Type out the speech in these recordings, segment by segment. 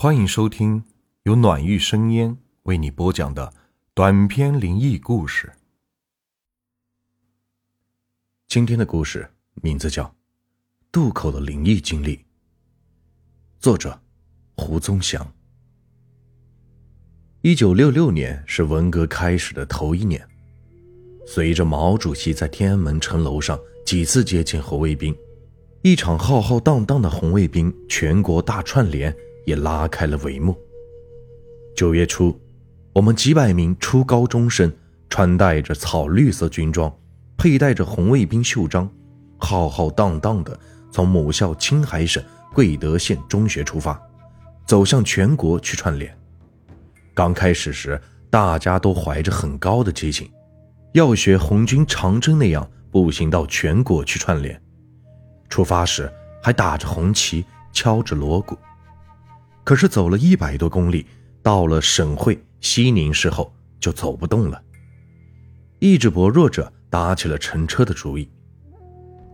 欢迎收听由暖玉生烟为你播讲的短篇灵异故事。今天的故事名字叫《渡口的灵异经历》，作者胡宗祥。一九六六年是文革开始的头一年，随着毛主席在天安门城楼上几次接见红卫兵，一场浩浩荡荡的红卫兵全国大串联也拉开了帷幕。九月初，我们几百名初高中生穿戴着草绿色军装，佩戴着红卫兵袖章，浩浩荡荡的从母校青海省贵德县中学出发，走向全国去串联。刚开始时，大家都怀着很高的激情，要学红军长征那样步行到全国去串联。出发时还打着红旗，敲着锣鼓。可是走了一百多公里，到了省会西宁市后，就走不动了。意志薄弱者打起了乘车的主意。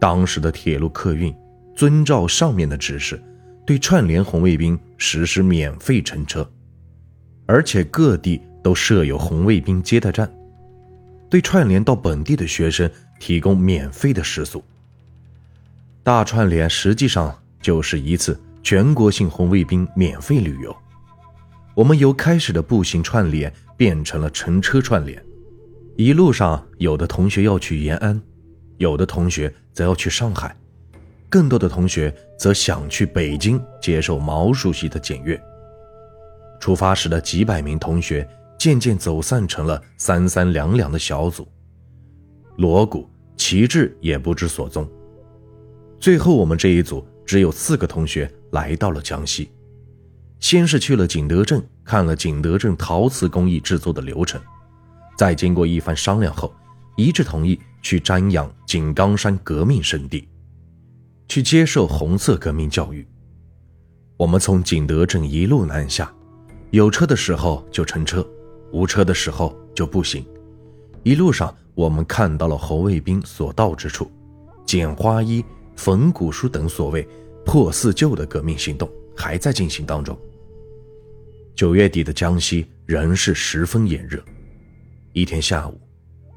当时的铁路客运遵照上面的指示，对串联红卫兵实施免费乘车。而且各地都设有红卫兵接待站，对串联到本地的学生提供免费的食宿。大串联实际上就是一次全国性红卫兵免费旅游。我们由开始的步行串联变成了乘车串联，一路上有的同学要去延安，有的同学则要去上海，更多的同学则想去北京接受毛主席的检阅。出发时的几百名同学渐渐走散成了三三两两的小组，锣鼓、旗帜也不知所踪。最后，我们这一组只有四个同学来到了江西，先是去了景德镇看了景德镇陶瓷工艺制作的流程，再经过一番商量后，一致同意去瞻仰井冈山革命圣地，去接受红色革命教育。我们从景德镇一路南下。有车的时候就乘车，无车的时候就步行。一路上，我们看到了红卫兵所到之处，捡花衣、缝古书等所谓破四旧的革命行动还在进行当中。九月底的江西仍是十分炎热。一天下午，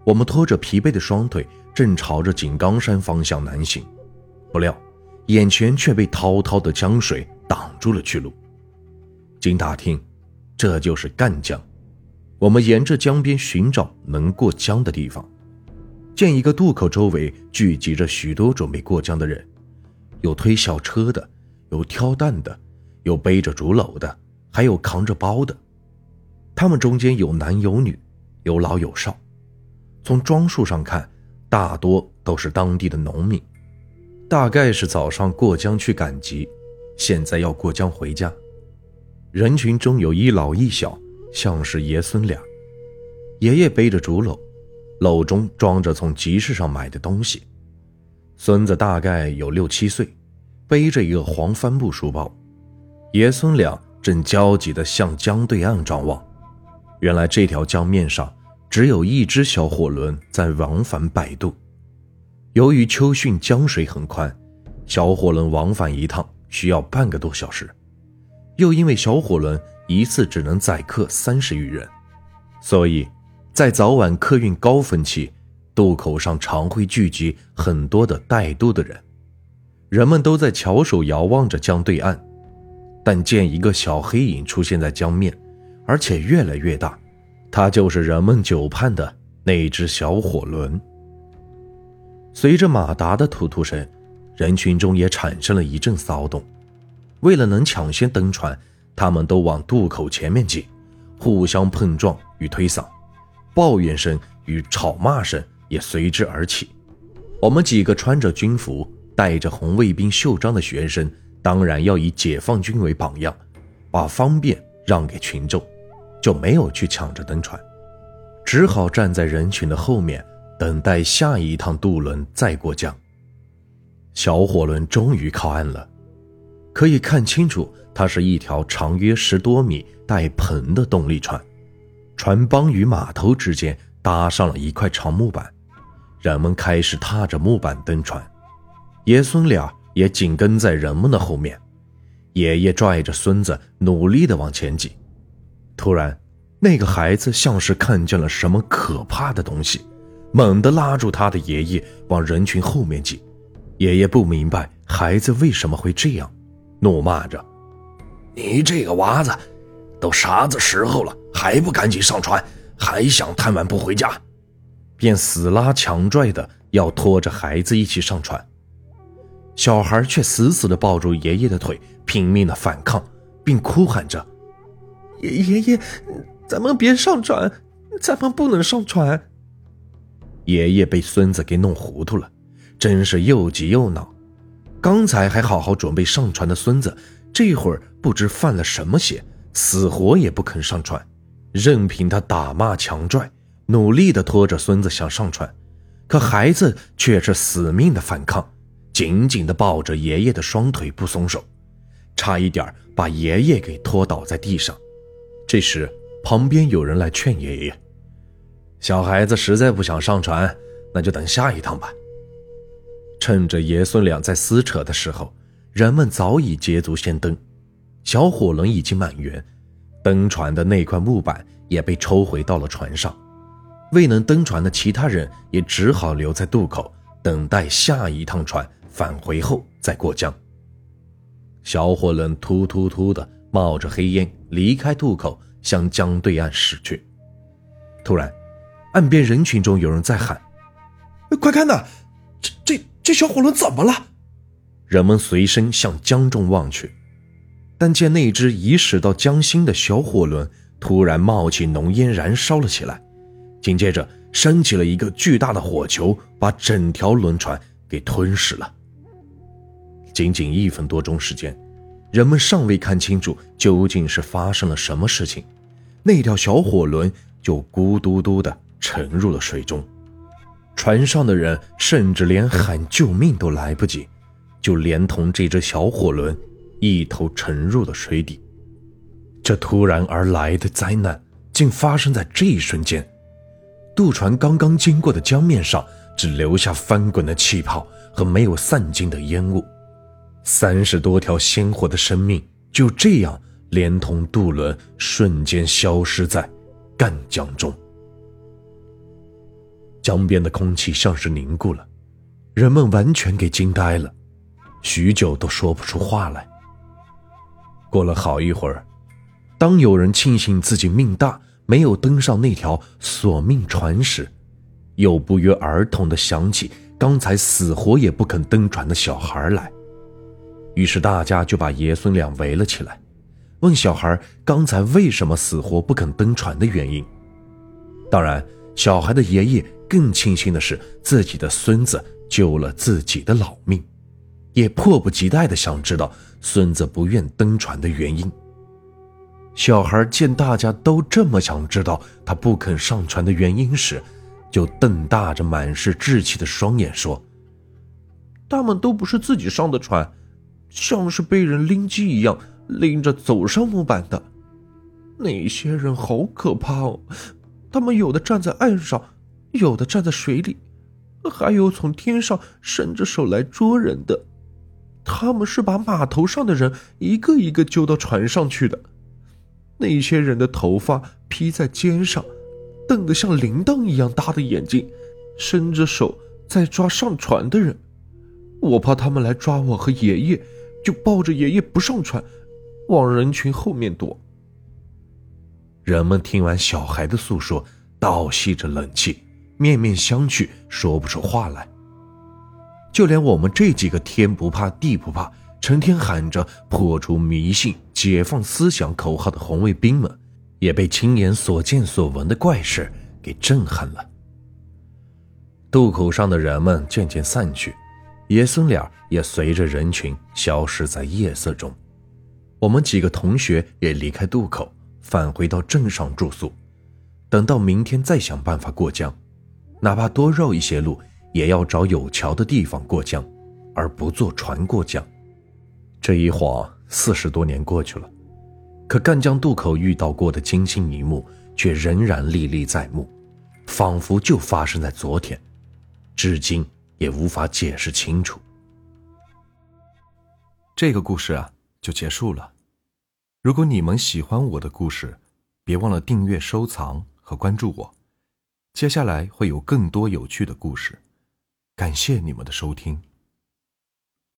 我们拖着疲惫的双腿，正朝着井冈山方向南行，不料眼前却被滔滔的江水挡住了去路。经打听。这就是赣江，我们沿着江边寻找能过江的地方，见一个渡口周围聚集着许多准备过江的人，有推小车的，有挑担的，有背着竹篓的，还有扛着包的。他们中间有男有女，有老有少。从装束上看，大多都是当地的农民，大概是早上过江去赶集，现在要过江回家。人群中有一老一小，像是爷孙俩。爷爷背着竹篓，篓中装着从集市上买的东西。孙子大概有六七岁，背着一个黄帆布书包。爷孙俩正焦急地向江对岸张望。原来这条江面上只有一只小火轮在往返摆渡。由于秋汛江水很宽，小火轮往返一趟需要半个多小时。又因为小火轮一次只能载客三十余人，所以，在早晚客运高峰期，渡口上常会聚集很多的带渡的人。人们都在翘首遥望着江对岸，但见一个小黑影出现在江面，而且越来越大，它就是人们久盼的那只小火轮。随着马达的突突声，人群中也产生了一阵骚动。为了能抢先登船，他们都往渡口前面挤，互相碰撞与推搡，抱怨声与吵骂声也随之而起。我们几个穿着军服、带着红卫兵袖章的学生，当然要以解放军为榜样，把方便让给群众，就没有去抢着登船，只好站在人群的后面，等待下一趟渡轮再过江。小火轮终于靠岸了。可以看清楚，它是一条长约十多米、带篷的动力船，船帮与码头之间搭上了一块长木板，人们开始踏着木板登船，爷孙俩也紧跟在人们的后面。爷爷拽着孙子努力的往前挤。突然，那个孩子像是看见了什么可怕的东西，猛地拉住他的爷爷往人群后面挤。爷爷不明白孩子为什么会这样，怒骂着：“你这个娃子，都啥子时候了，还不赶紧上船，还想贪玩不回家？”便死拉强拽的要拖着孩子一起上船。小孩却死死地抱住爷爷的腿，拼命地反抗，并哭喊着：“爷爷爷，咱们别上船，咱们不能上船。”爷爷被孙子给弄糊涂了。真是又急又恼，刚才还好好准备上船的孙子，这会儿不知犯了什么邪，死活也不肯上船，任凭他打骂强拽，努力的拖着孙子想上船，可孩子却是死命的反抗，紧紧的抱着爷爷的双腿不松手，差一点把爷爷给拖倒在地上。这时，旁边有人来劝爷爷：“小孩子实在不想上船，那就等下一趟吧。”趁着爷孙俩在撕扯的时候，人们早已捷足先登，小火轮已经满员，登船的那块木板也被抽回到了船上。未能登船的其他人也只好留在渡口，等待下一趟船返回后再过江。小火轮突突突的冒着黑烟离开渡口，向江对岸驶去。突然，岸边人群中有人在喊：“快看呐，这这！”这小火轮怎么了？人们随身向江中望去，但见那只已驶到江心的小火轮突然冒起浓烟，燃烧了起来，紧接着升起了一个巨大的火球，把整条轮船给吞噬了。仅仅一分多钟时间，人们尚未看清楚究竟是发生了什么事情，那条小火轮就咕嘟嘟的沉入了水中。船上的人甚至连喊救命都来不及，就连同这只小火轮一头沉入了水底。这突然而来的灾难竟发生在这一瞬间，渡船刚刚经过的江面上只留下翻滚的气泡和没有散尽的烟雾，三十多条鲜活的生命就这样连同渡轮瞬间消失在赣江中。江边的空气像是凝固了，人们完全给惊呆了，许久都说不出话来。过了好一会儿，当有人庆幸自己命大，没有登上那条索命船时，又不约而同地想起刚才死活也不肯登船的小孩来。于是大家就把爷孙俩围了起来，问小孩刚才为什么死活不肯登船的原因。当然，小孩的爷爷。更庆幸的是，自己的孙子救了自己的老命，也迫不及待的想知道孙子不愿登船的原因。小孩见大家都这么想知道他不肯上船的原因时，就瞪大着满是稚气的双眼说：“他们都不是自己上的船，像是被人拎机一样拎着走上木板的。那些人好可怕哦，他们有的站在岸上。”有的站在水里，还有从天上伸着手来捉人的。他们是把码头上的人一个一个揪到船上去的。那些人的头发披在肩上，瞪得像铃铛一样大的眼睛，伸着手在抓上船的人。我怕他们来抓我和爷爷，就抱着爷爷不上船，往人群后面躲。人们听完小孩的诉说，倒吸着冷气。面面相觑，说不出话来。就连我们这几个天不怕地不怕，成天喊着破除迷信、解放思想口号的红卫兵们，也被亲眼所见所闻的怪事给震撼了。渡口上的人们渐渐散去，爷孙俩也随着人群消失在夜色中。我们几个同学也离开渡口，返回到镇上住宿，等到明天再想办法过江。哪怕多绕一些路，也要找有桥的地方过江，而不坐船过江。这一晃四十多年过去了，可赣江渡口遇到过的惊心一幕，却仍然历历在目，仿佛就发生在昨天，至今也无法解释清楚。这个故事啊。就结束了。如果你们喜欢我的故事，别忘了订阅、收藏和关注我。接下来会有更多有趣的故事，感谢你们的收听。